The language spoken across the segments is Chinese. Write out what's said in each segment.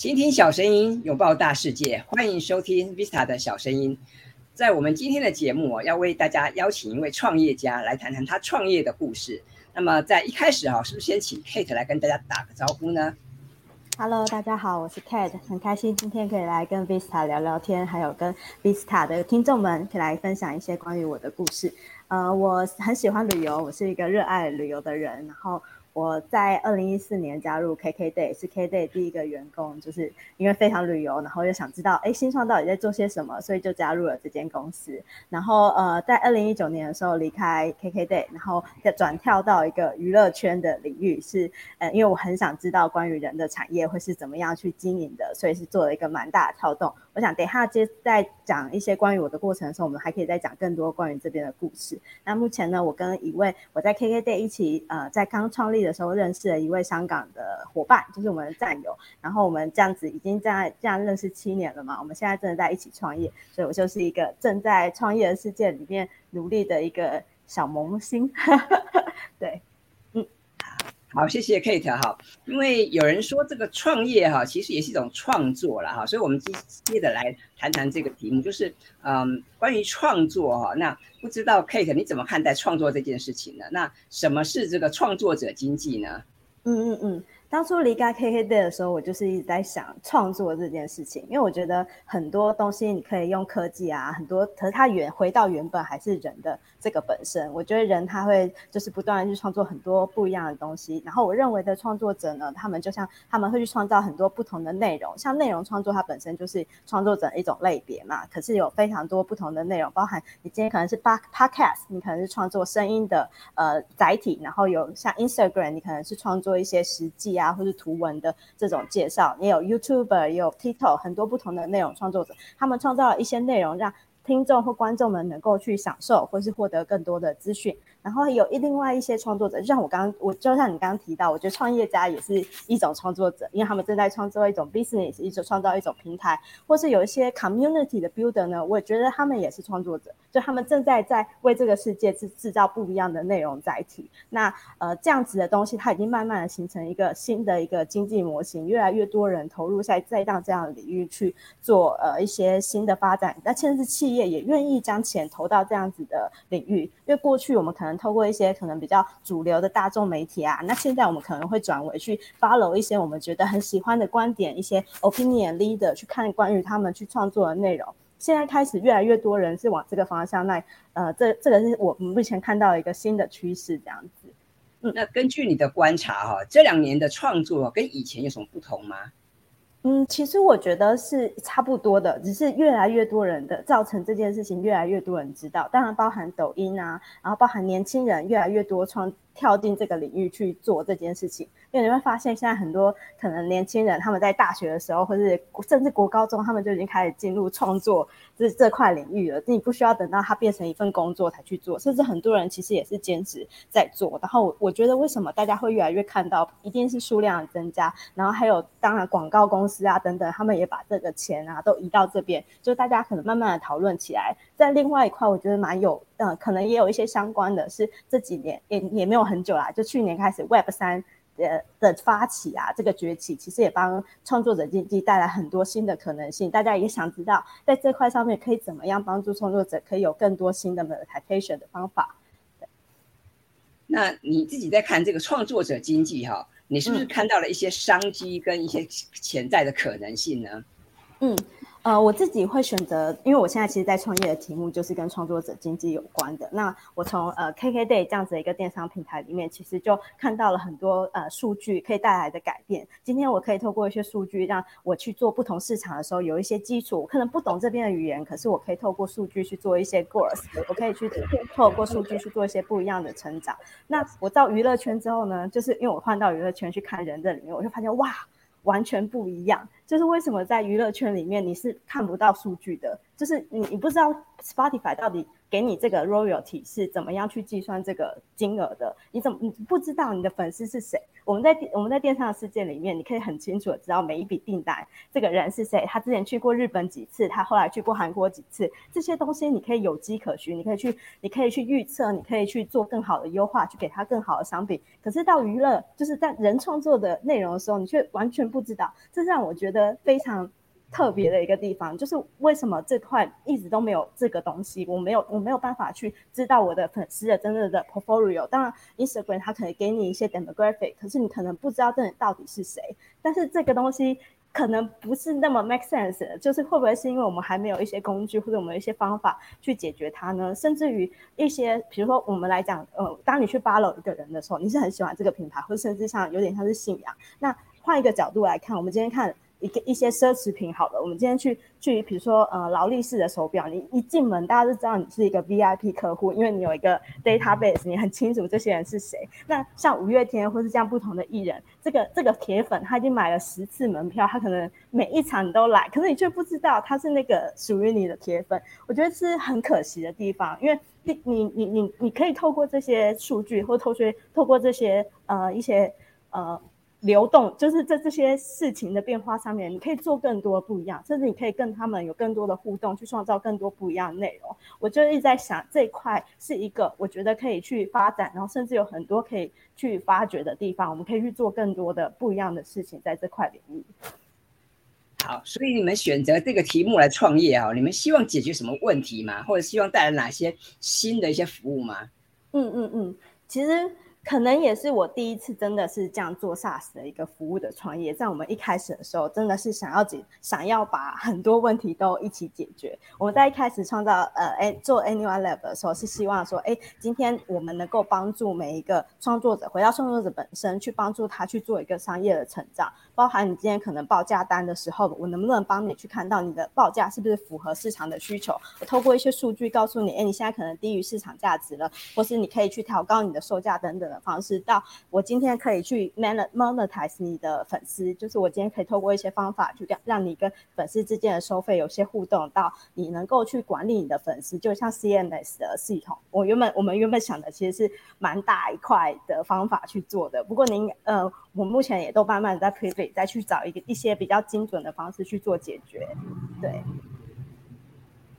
倾听小声音，拥抱大世界，欢迎收听 Vista 的小声音。在我们今天的节目，要为大家邀请一位创业家来谈谈他创业的故事。那么在一开始哈，是不是先请 Kate 来跟大家打个招呼呢？Hello，大家好，我是 Kate，很开心今天可以来跟 Vista 聊聊天，还有跟 Vista 的听众们可以来分享一些关于我的故事。呃，我很喜欢旅游，我是一个热爱旅游的人，然后。我在二零一四年加入 KKday，是 KKday 第一个员工，就是因为非常旅游，然后又想知道，哎，新创到底在做些什么，所以就加入了这间公司。然后，呃，在二零一九年的时候离开 KKday，然后再转跳到一个娱乐圈的领域，是，呃，因为我很想知道关于人的产业会是怎么样去经营的，所以是做了一个蛮大的跳动。我想等一下接在讲一些关于我的过程的时候，我们还可以再讲更多关于这边的故事。那目前呢，我跟一位我在 KKday 一起，呃，在刚创立。的时候认识了一位香港的伙伴，就是我们的战友，然后我们这样子已经在这样认识七年了嘛，我们现在正在一起创业，所以我就是一个正在创业的世界里面努力的一个小萌新，对。好，谢谢 Kate 哈。因为有人说这个创业哈，其实也是一种创作了哈，所以我们接接着来谈谈这个题目，就是嗯，关于创作哈。那不知道 Kate 你怎么看待创作这件事情呢？那什么是这个创作者经济呢？嗯嗯嗯。当初离开 KKday 的时候，我就是一直在想创作这件事情，因为我觉得很多东西你可以用科技啊，很多，可是它原回到原本还是人的这个本身。我觉得人他会就是不断去创作很多不一样的东西。然后我认为的创作者呢，他们就像他们会去创造很多不同的内容，像内容创作它本身就是创作者一种类别嘛。可是有非常多不同的内容，包含你今天可能是 Podcast，你可能是创作声音的呃载体，然后有像 Instagram，你可能是创作一些实际啊，或是图文的这种介绍，也有 YouTuber，也有 TikTok，很多不同的内容创作者，他们创造了一些内容，让听众或观众们能够去享受，或是获得更多的资讯。然后有另外一些创作者，就像我刚，我就像你刚刚提到，我觉得创业家也是一种创作者，因为他们正在创造一种 business，一种创造一种平台，或是有一些 community 的 builder 呢，我也觉得他们也是创作者，就他们正在在为这个世界制制造不一样的内容载体。那呃这样子的东西，它已经慢慢的形成一个新的一个经济模型，越来越多人投入在在到这样的领域去做呃一些新的发展，那甚至企业也愿意将钱投到这样子的领域，因为过去我们可能。透过一些可能比较主流的大众媒体啊，那现在我们可能会转为去 follow 一些我们觉得很喜欢的观点，一些 opinion leader 去看关于他们去创作的内容。现在开始越来越多人是往这个方向，那呃，这这个是我们目前看到一个新的趋势，这样子。嗯，那根据你的观察哈，这两年的创作跟以前有什么不同吗？嗯，其实我觉得是差不多的，只是越来越多人的造成这件事情越来越多人知道，当然包含抖音啊，然后包含年轻人越来越多创。跳进这个领域去做这件事情，因为你会发现现在很多可能年轻人他们在大学的时候，或是甚至国高中，他们就已经开始进入创作这这块领域了。你不需要等到它变成一份工作才去做，甚至很多人其实也是兼职在做。然后我觉得为什么大家会越来越看到，一定是数量的增加，然后还有当然广告公司啊等等，他们也把这个钱啊都移到这边，就大家可能慢慢的讨论起来。在另外一块，我觉得蛮有。嗯，可能也有一些相关的是这几年也也没有很久啦，就去年开始 Web 三的的发起啊，这个崛起其实也帮创作者经济带来很多新的可能性。大家也想知道，在这块上面可以怎么样帮助创作者可以有更多新的 monetization 的方法。那你自己在看这个创作者经济哈，你是不是看到了一些商机跟一些潜在的可能性呢？嗯。呃，我自己会选择，因为我现在其实，在创业的题目就是跟创作者经济有关的。那我从呃 KKday 这样子的一个电商平台里面，其实就看到了很多呃数据可以带来的改变。今天我可以透过一些数据，让我去做不同市场的时候有一些基础。我可能不懂这边的语言，可是我可以透过数据去做一些 growth，我可以去 透过数据去做一些不一样的成长。那我到娱乐圈之后呢，就是因为我换到娱乐圈去看人的里面，我就发现哇，完全不一样。就是为什么在娱乐圈里面你是看不到数据的，就是你你不知道 Spotify 到底。给你这个 royalty 是怎么样去计算这个金额的？你怎么你不知道你的粉丝是谁？我们在我们在电商的世界里面，你可以很清楚的知道每一笔订单这个人是谁，他之前去过日本几次，他后来去过韩国几次，这些东西你可以有迹可循，你可以去你可以去预测，你可以去做更好的优化，去给他更好的商品。可是到娱乐就是在人创作的内容的时候，你却完全不知道，这让我觉得。得非常特别的一个地方，就是为什么这块一直都没有这个东西，我没有我没有办法去知道我的粉丝的真正的 portfolio。当然，Instagram 它可以给你一些 demographic，可是你可能不知道这人到底是谁。但是这个东西可能不是那么 make sense，就是会不会是因为我们还没有一些工具或者我们一些方法去解决它呢？甚至于一些，比如说我们来讲，呃，当你去 follow 一个人的时候，你是很喜欢这个品牌，或者甚至像有点像是信仰。那换一个角度来看，我们今天看。一个一些奢侈品好了，我们今天去去，比如说呃劳力士的手表，你一进门大家就知道你是一个 VIP 客户，因为你有一个 database，你很清楚这些人是谁。那像五月天或是这样不同的艺人，这个这个铁粉他已经买了十次门票，他可能每一场都来，可是你却不知道他是那个属于你的铁粉，我觉得是很可惜的地方，因为你你你你你可以透过这些数据或透过透过这些呃一些呃。流动就是在这些事情的变化上面，你可以做更多不一样，甚至你可以跟他们有更多的互动，去创造更多不一样的内容。我就一直在想，这一块是一个我觉得可以去发展，然后甚至有很多可以去发掘的地方，我们可以去做更多的不一样的事情在这块领域。好，所以你们选择这个题目来创业啊，你们希望解决什么问题吗？或者希望带来哪些新的一些服务吗？嗯嗯嗯，其实。可能也是我第一次真的是这样做 SaaS 的一个服务的创业，在我们一开始的时候，真的是想要解，想要把很多问题都一起解决。我们在一开始创造呃，哎，做 Anyone Lab 的时候，是希望说，哎，今天我们能够帮助每一个创作者回到创作者本身，去帮助他去做一个商业的成长。包含你今天可能报价单的时候，我能不能帮你去看到你的报价是不是符合市场的需求？我透过一些数据告诉你，哎，你现在可能低于市场价值了，或是你可以去调高你的售价等等的方式。到我今天可以去 monetize 你的粉丝，就是我今天可以透过一些方法去让让你跟粉丝之间的收费有些互动，到你能够去管理你的粉丝，就像 CMS 的系统。我原本我们原本想的其实是蛮大一块的方法去做的，不过您呃。我目前也都慢慢在 pivot，再去找一个一些比较精准的方式去做解决。对，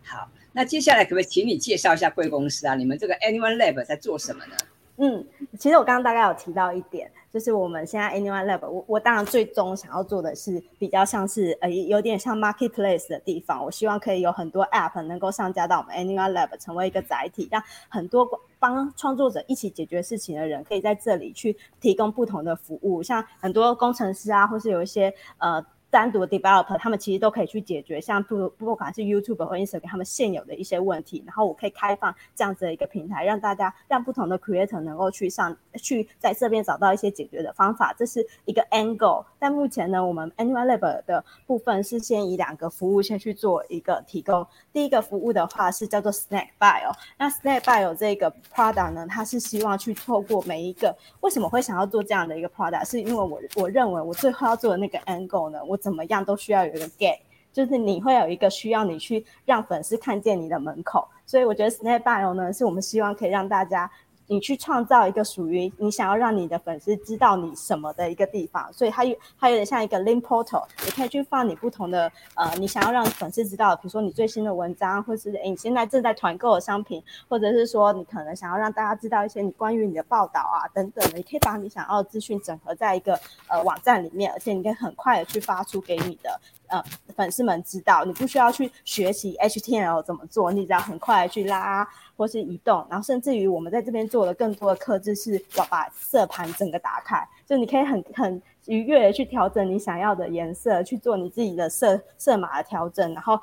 好，那接下来可不可以请你介绍一下贵公司啊？你们这个 Anyone Lab 在做什么呢？嗯，其实我刚刚大概有提到一点，就是我们现在 Anyone Lab，我我当然最终想要做的是比较像是呃有点像 marketplace 的地方，我希望可以有很多 app 能够上架到我们 Anyone Lab，成为一个载体，让很多。帮创作者一起解决事情的人，可以在这里去提供不同的服务，像很多工程师啊，或是有一些呃。单独的 developer，他们其实都可以去解决，像不不管是 YouTube 或 Instagram 他们现有的一些问题，然后我可以开放这样子的一个平台，让大家让不同的 creator 能够去上去在这边找到一些解决的方法，这是一个 angle。但目前呢，我们 Anyone Lab 的部分是先以两个服务先去做一个提供。第一个服务的话是叫做 Snack Bio，那 Snack Bio 这个 product 呢，它是希望去透过每一个为什么会想要做这样的一个 product，是因为我我认为我最后要做的那个 angle 呢，我。怎么样都需要有一个 gate，就是你会有一个需要你去让粉丝看见你的门口，所以我觉得 Snack Bio 呢，是我们希望可以让大家。你去创造一个属于你想要让你的粉丝知道你什么的一个地方，所以它有它有点像一个 link portal，你可以去放你不同的呃，你想要让粉丝知道，比如说你最新的文章，或是诶你现在正在团购的商品，或者是说你可能想要让大家知道一些你关于你的报道啊等等的，你可以把你想要的资讯整合在一个呃网站里面，而且你可以很快的去发出给你的。呃，粉丝们知道你不需要去学习 HTML 怎么做，你只要很快去拉或是移动，然后甚至于我们在这边做的更多的刻制，是要把色盘整个打开，就你可以很很愉悦的去调整你想要的颜色，去做你自己的色色码的调整，然后。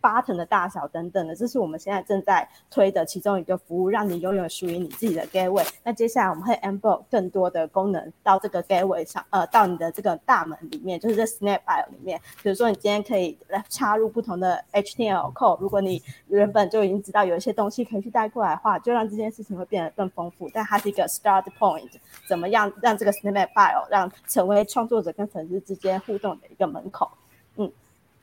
八层的大小等等的，这是我们现在正在推的其中一个服务，让你拥有属于你自己的 gateway。那接下来我们会 embed 更多的功能到这个 gateway 上，呃，到你的这个大门里面，就是这 Snack Bio 里面。比如说，你今天可以来插入不同的 HTML code，如果你原本就已经知道有一些东西可以去带过来的话，就让这件事情会变得更丰富。但它是一个 start point，怎么样让这个 Snack Bio 让成为创作者跟粉丝之间互动的一个门口？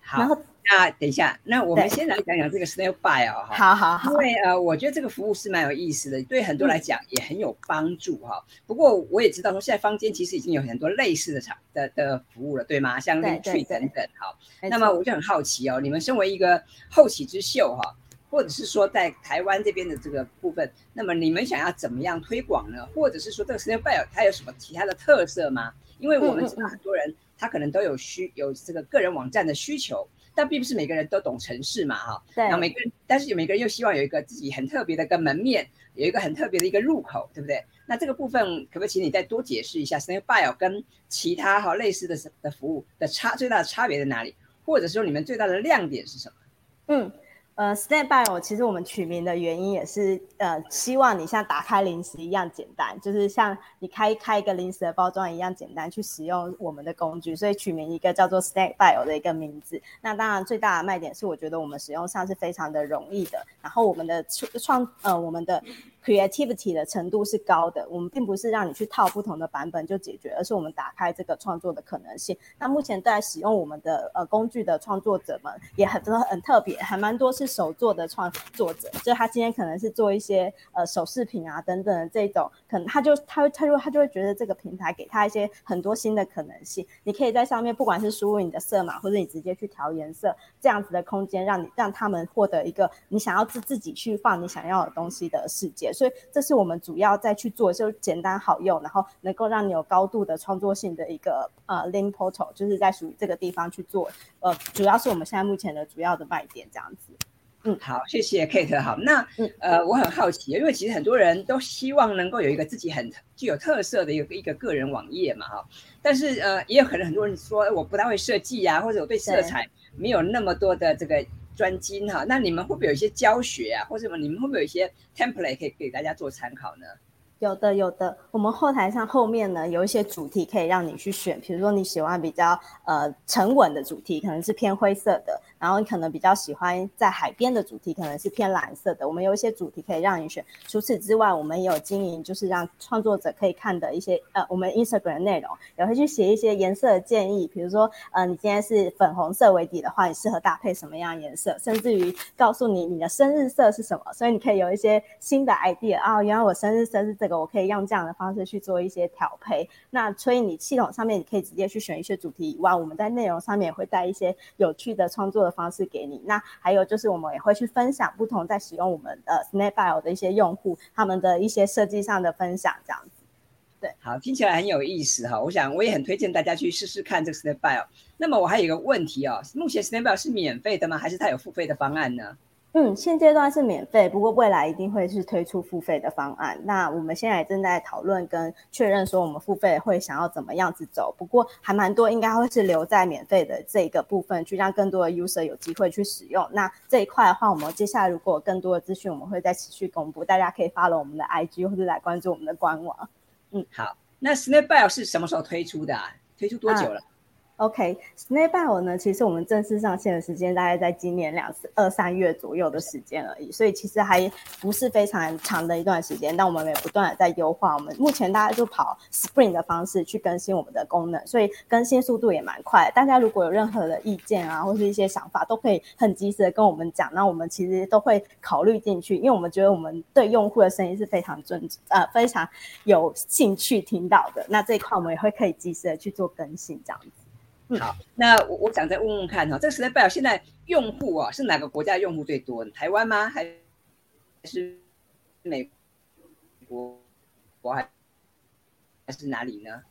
嗯，好。然后那等一下，那我们先来讲讲这个 SnailBio 哈。好好好。因为呃，我觉得这个服务是蛮有意思的，对很多来讲也很有帮助哈。嗯、不过我也知道说，现在坊间其实已经有很多类似的场的的服务了，对吗？像 Linktree 等等哈。那么我就很好奇哦，你们身为一个后起之秀哈，或者是说在台湾这边的这个部分，那么你们想要怎么样推广呢？或者是说这个 SnailBio 它有什么其他的特色吗？因为我们知道很多人。他可能都有需有这个个人网站的需求，但并不是每个人都懂城市嘛，哈。对。然后每个人，但是有每个人又希望有一个自己很特别的一个门面，有一个很特别的一个入口，对不对？那这个部分可不可以请你再多解释一下，Snakebite 跟其他哈类似的的服务的差最大的差别在哪里？或者说你们最大的亮点是什么？嗯。呃，stand by，我其实我们取名的原因也是，呃，希望你像打开零食一样简单，就是像你开开一个零食的包装一样简单去使用我们的工具，所以取名一个叫做 stand by 的一个名字。那当然最大的卖点是，我觉得我们使用上是非常的容易的，然后我们的创创呃我们的。Creativity 的程度是高的，我们并不是让你去套不同的版本就解决，而是我们打开这个创作的可能性。那目前在使用我们的呃工具的创作者们也很真的很特别，还蛮多是手作的创作者，就他今天可能是做一些呃首饰品啊等等这种，可能他就他他就他就会觉得这个平台给他一些很多新的可能性。你可以在上面不管是输入你的色码，或者你直接去调颜色，这样子的空间让你让他们获得一个你想要自自己去放你想要的东西的世界。所以这是我们主要在去做，就简单好用，然后能够让你有高度的创作性的一个呃 link portal，就是在属于这个地方去做。呃，主要是我们现在目前的主要的卖点这样子。嗯，好，谢谢 Kate。好，那呃，我很好奇，因为其实很多人都希望能够有一个自己很具有特色的一个一个个人网页嘛，哈。但是呃，也有可能很多人说我不太会设计呀、啊，或者我对色彩没有那么多的这个。专精哈，那你们会不会有一些教学啊，或者什么？你们会不会有一些 template 可以给大家做参考呢？有的，有的。我们后台上后面呢，有一些主题可以让你去选，比如说你喜欢比较呃沉稳的主题，可能是偏灰色的。然后你可能比较喜欢在海边的主题，可能是偏蓝色的。我们有一些主题可以让你选。除此之外，我们也有经营，就是让创作者可以看的一些呃，我们 Instagram 内容也会去写一些颜色建议。比如说，呃，你今天是粉红色为底的话，你适合搭配什么样颜色？甚至于告诉你你的生日色是什么，所以你可以有一些新的 idea 啊。原来我生日色是这个，我可以用这样的方式去做一些调配。那所以你系统上面你可以直接去选一些主题以外，我们在内容上面也会带一些有趣的创作的方式给你。那还有就是，我们也会去分享不同在使用我们的 Snapbile 的一些用户他们的一些设计上的分享，这样子。对，好，听起来很有意思哈。我想我也很推荐大家去试试看这个 Snapbile。那么我还有一个问题哦，目前 Snapbile 是免费的吗？还是它有付费的方案呢？嗯，现阶段是免费，不过未来一定会是推出付费的方案。那我们现在正在讨论跟确认，说我们付费会想要怎么样子走。不过还蛮多，应该会是留在免费的这个部分，去让更多的 user 有机会去使用。那这一块的话，我们接下来如果有更多的资讯，我们会再持续公布，大家可以 follow 我们的 IG 或者来关注我们的官网。嗯，好。那 Snakebite 是什么时候推出的啊？推出多久了？OK，Snakebite 呢，其实我们正式上线的时间大概在今年两二三月左右的时间而已，所以其实还不是非常长的一段时间。但我们也不断的在优化，我们目前大概就跑 Spring 的方式去更新我们的功能，所以更新速度也蛮快。大家如果有任何的意见啊，或是一些想法，都可以很及时的跟我们讲，那我们其实都会考虑进去，因为我们觉得我们对用户的声音是非常尊呃非常有兴趣听到的。那这一块我们也会可以及时的去做更新，这样子。好，那我我想再问问看哈，这个 Snapbell 现在用户啊是哪个国家用户最多？台湾吗？还是美国？国还还是哪里呢？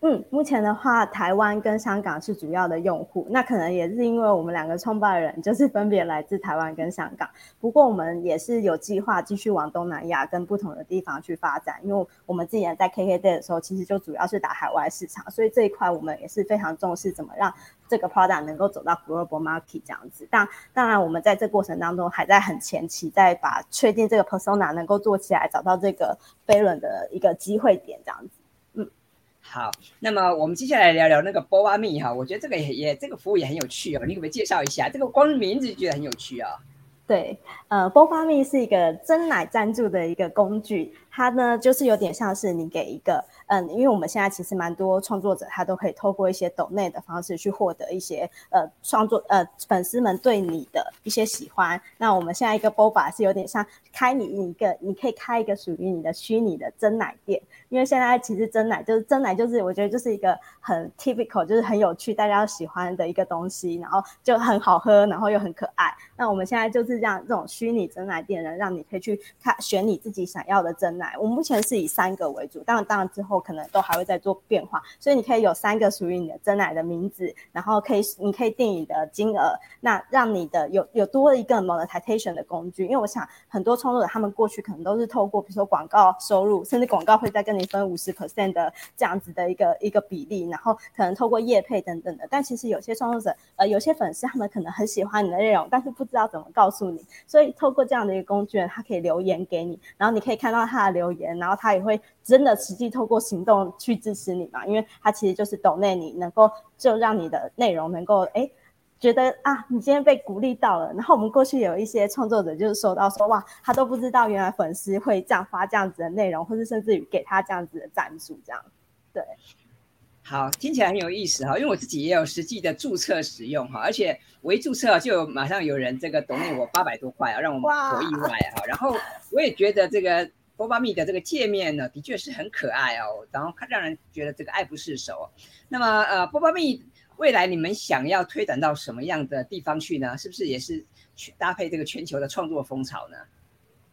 嗯，目前的话，台湾跟香港是主要的用户。那可能也是因为我们两个创办人就是分别来自台湾跟香港。不过我们也是有计划继续往东南亚跟不同的地方去发展。因为我们之前在 KKday 的时候，其实就主要是打海外市场，所以这一块我们也是非常重视怎么让这个 product 能够走到 global market 这样子。但当然，我们在这过程当中还在很前期，在把确定这个 persona 能够做起来，找到这个飞轮的一个机会点这样子。好，那么我们接下来聊聊那个波蛙蜜哈，我觉得这个也也这个服务也很有趣哦，你可不可以介绍一下？这个光名字就觉得很有趣、哦。对，呃波蛙蜜是一个真奶赞助的一个工具。它呢，就是有点像是你给一个，嗯，因为我们现在其实蛮多创作者，他都可以透过一些抖内的方式去获得一些，呃，创作，呃，粉丝们对你的一些喜欢。那我们现在一个 Boba 是有点像开你一个，你可以开一个属于你的虚拟的真奶店。因为现在其实真奶就是真奶，就是我觉得就是一个很 typical，就是很有趣，大家喜欢的一个东西，然后就很好喝，然后又很可爱。那我们现在就是这样，这种虚拟真奶店呢，让你可以去看选你自己想要的真奶。我目前是以三个为主，当然当然之后可能都还会再做变化。所以你可以有三个属于你的真奶的名字，然后可以你可以定你的金额，那让你的有有多一个 monetization 的工具。因为我想很多创作者他们过去可能都是透过比如说广告收入，甚至广告会再跟你分五十 percent 的这样子的一个一个比例，然后可能透过业配等等的。但其实有些创作者呃有些粉丝他们可能很喜欢你的内容，但是不知道怎么告诉你，所以透过这样的一个工具，他可以留言给你，然后你可以看到他的留言，然后他也会真的实际透过行动去支持你嘛，因为他其实就是抖内你能够就让你的内容能够哎觉得啊你今天被鼓励到了，然后我们过去有一些创作者就是收到说哇他都不知道原来粉丝会这样发这样子的内容，或是甚至于给他这样子的赞助这样，对。好，听起来很有意思哈，因为我自己也有实际的注册使用哈，而且我一注册就马上有人这个 donate 我八百多块啊，让我好意外啊。然后我也觉得这个波巴蜜的这个界面呢，的确是很可爱哦，然后让人觉得这个爱不释手。那么呃，波巴蜜未来你们想要推展到什么样的地方去呢？是不是也是去搭配这个全球的创作风潮呢？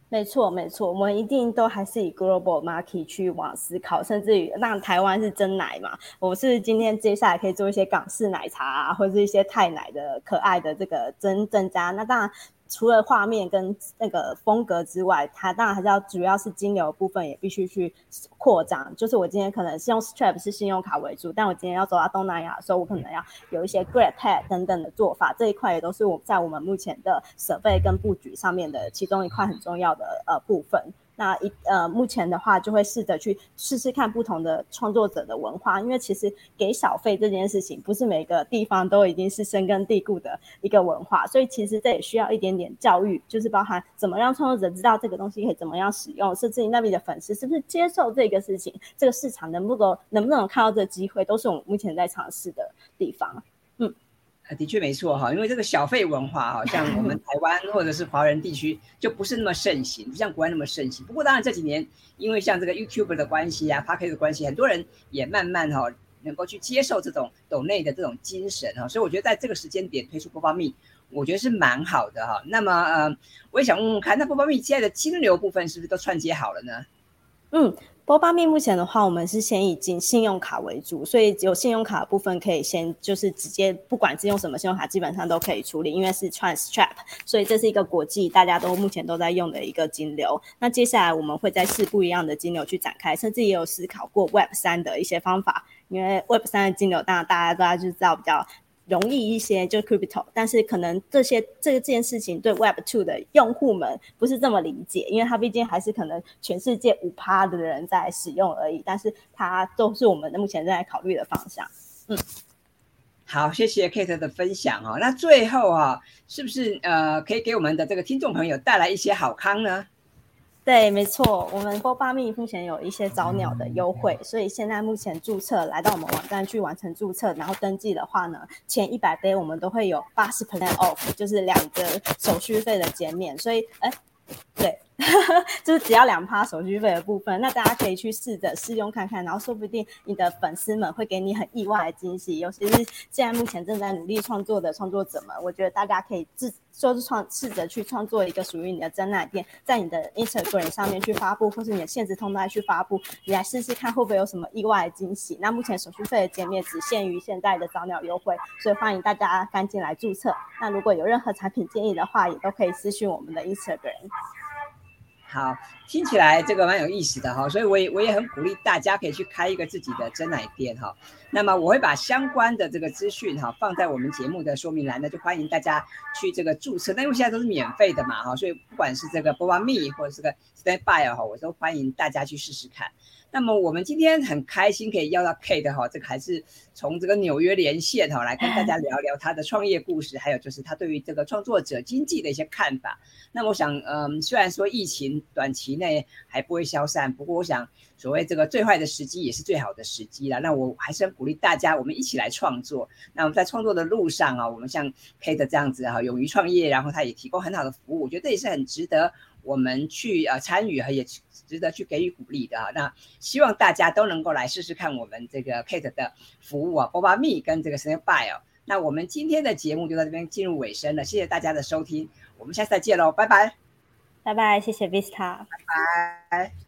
没错，没错，我们一定都还是以 global market 去往思考，甚至于让台湾是真奶嘛，我是今天接下来可以做一些港式奶茶啊，或者是一些泰奶的可爱的这个增增加，那当然。除了画面跟那个风格之外，它当然还是要主要是金流部分也必须去扩张。就是我今天可能是用 Stripe 是信用卡为主，但我今天要走到东南亚的时候，我可能要有一些 Grab Pay 等等的做法。这一块也都是我在我们目前的设备跟布局上面的其中一块很重要的呃部分。那一呃，目前的话就会试着去试试看不同的创作者的文化，因为其实给小费这件事情不是每个地方都已经是深根蒂固的一个文化，所以其实这也需要一点点教育，就是包含怎么让创作者知道这个东西可以怎么样使用，甚至于那边的粉丝是不是接受这个事情，这个市场能不能能不能看到这个机会，都是我们目前在尝试的地方。嗯。的确没错哈，因为这个小费文化哈，像我们 台湾或者是华人地区就不是那么盛行，不像国外那么盛行。不过当然这几年，因为像这个 YouTube 的关系啊，Podcast 的关系，很多人也慢慢哈能够去接受这种抖内的这种精神哈，所以我觉得在这个时间点推出波巴蜜，我觉得是蛮好的哈。那么呃，我也想问问看，那波巴蜜现在的金流部分是不是都串接好了呢？嗯。波巴蜜目前的话，我们是先以金信用卡为主，所以有信用卡的部分可以先就是直接，不管是用什么信用卡，基本上都可以处理，因为是串 Stripe，所以这是一个国际大家都目前都在用的一个金流。那接下来我们会再试不一样的金流去展开，甚至也有思考过 Web 三的一些方法，因为 Web 三的金流当然大家都要就知道比较。容易一些，就 crypto，但是可能这些这件事情对 Web Two 的用户们不是这么理解，因为它毕竟还是可能全世界五趴的人在使用而已，但是它都是我们目前正在考虑的方向。嗯，好，谢谢 Kate 的分享哦。那最后啊，是不是呃可以给我们的这个听众朋友带来一些好康呢？对，没错，我们波霸蜜目前有一些早鸟的优惠，所以现在目前注册来到我们网站去完成注册，然后登记的话呢，前一百杯我们都会有八十 percent off，就是两个手续费的减免，所以哎，对。就是只要两趴手续费的部分，那大家可以去试着试用看看，然后说不定你的粉丝们会给你很意外的惊喜。尤其是现在目前正在努力创作的创作者们，我觉得大家可以自说是创试着去创作一个属于你的珍奶店，在你的 Instagram 上面去发布，或是你的限制通道去发布，你来试试看会不会有什么意外的惊喜。那目前手续费的减免只限于现在的早鸟优惠，所以欢迎大家赶紧来注册。那如果有任何产品建议的话，也都可以私讯我们的 Instagram。好，听起来这个蛮有意思的哈，所以我也我也很鼓励大家可以去开一个自己的真奶店哈。那么我会把相关的这个资讯哈放在我们节目的说明栏，那就欢迎大家去这个注册。那因为现在都是免费的嘛哈，所以不管是这个波巴蜜或者是个 Stand By 哈，我都欢迎大家去试试看。那么我们今天很开心可以邀到 Kate 哈，这个还是从这个纽约连线哈，来跟大家 聊聊他的创业故事，还有就是他对于这个创作者经济的一些看法。那么我想，嗯，虽然说疫情短期内还不会消散，不过我想，所谓这个最坏的时机也是最好的时机了。那我还是很鼓励大家，我们一起来创作。那我们在创作的路上啊，我们像 Kate 这样子哈，勇于创业，然后他也提供很好的服务，我觉得这也是很值得我们去呃参与和也。值得去给予鼓励的啊，那希望大家都能够来试试看我们这个 Kate 的服务啊，波巴蜜跟这个 Snail Buy 哦。那我们今天的节目就到这边进入尾声了，谢谢大家的收听，我们下次再见喽，拜拜，拜拜，谢谢 Vista，拜拜。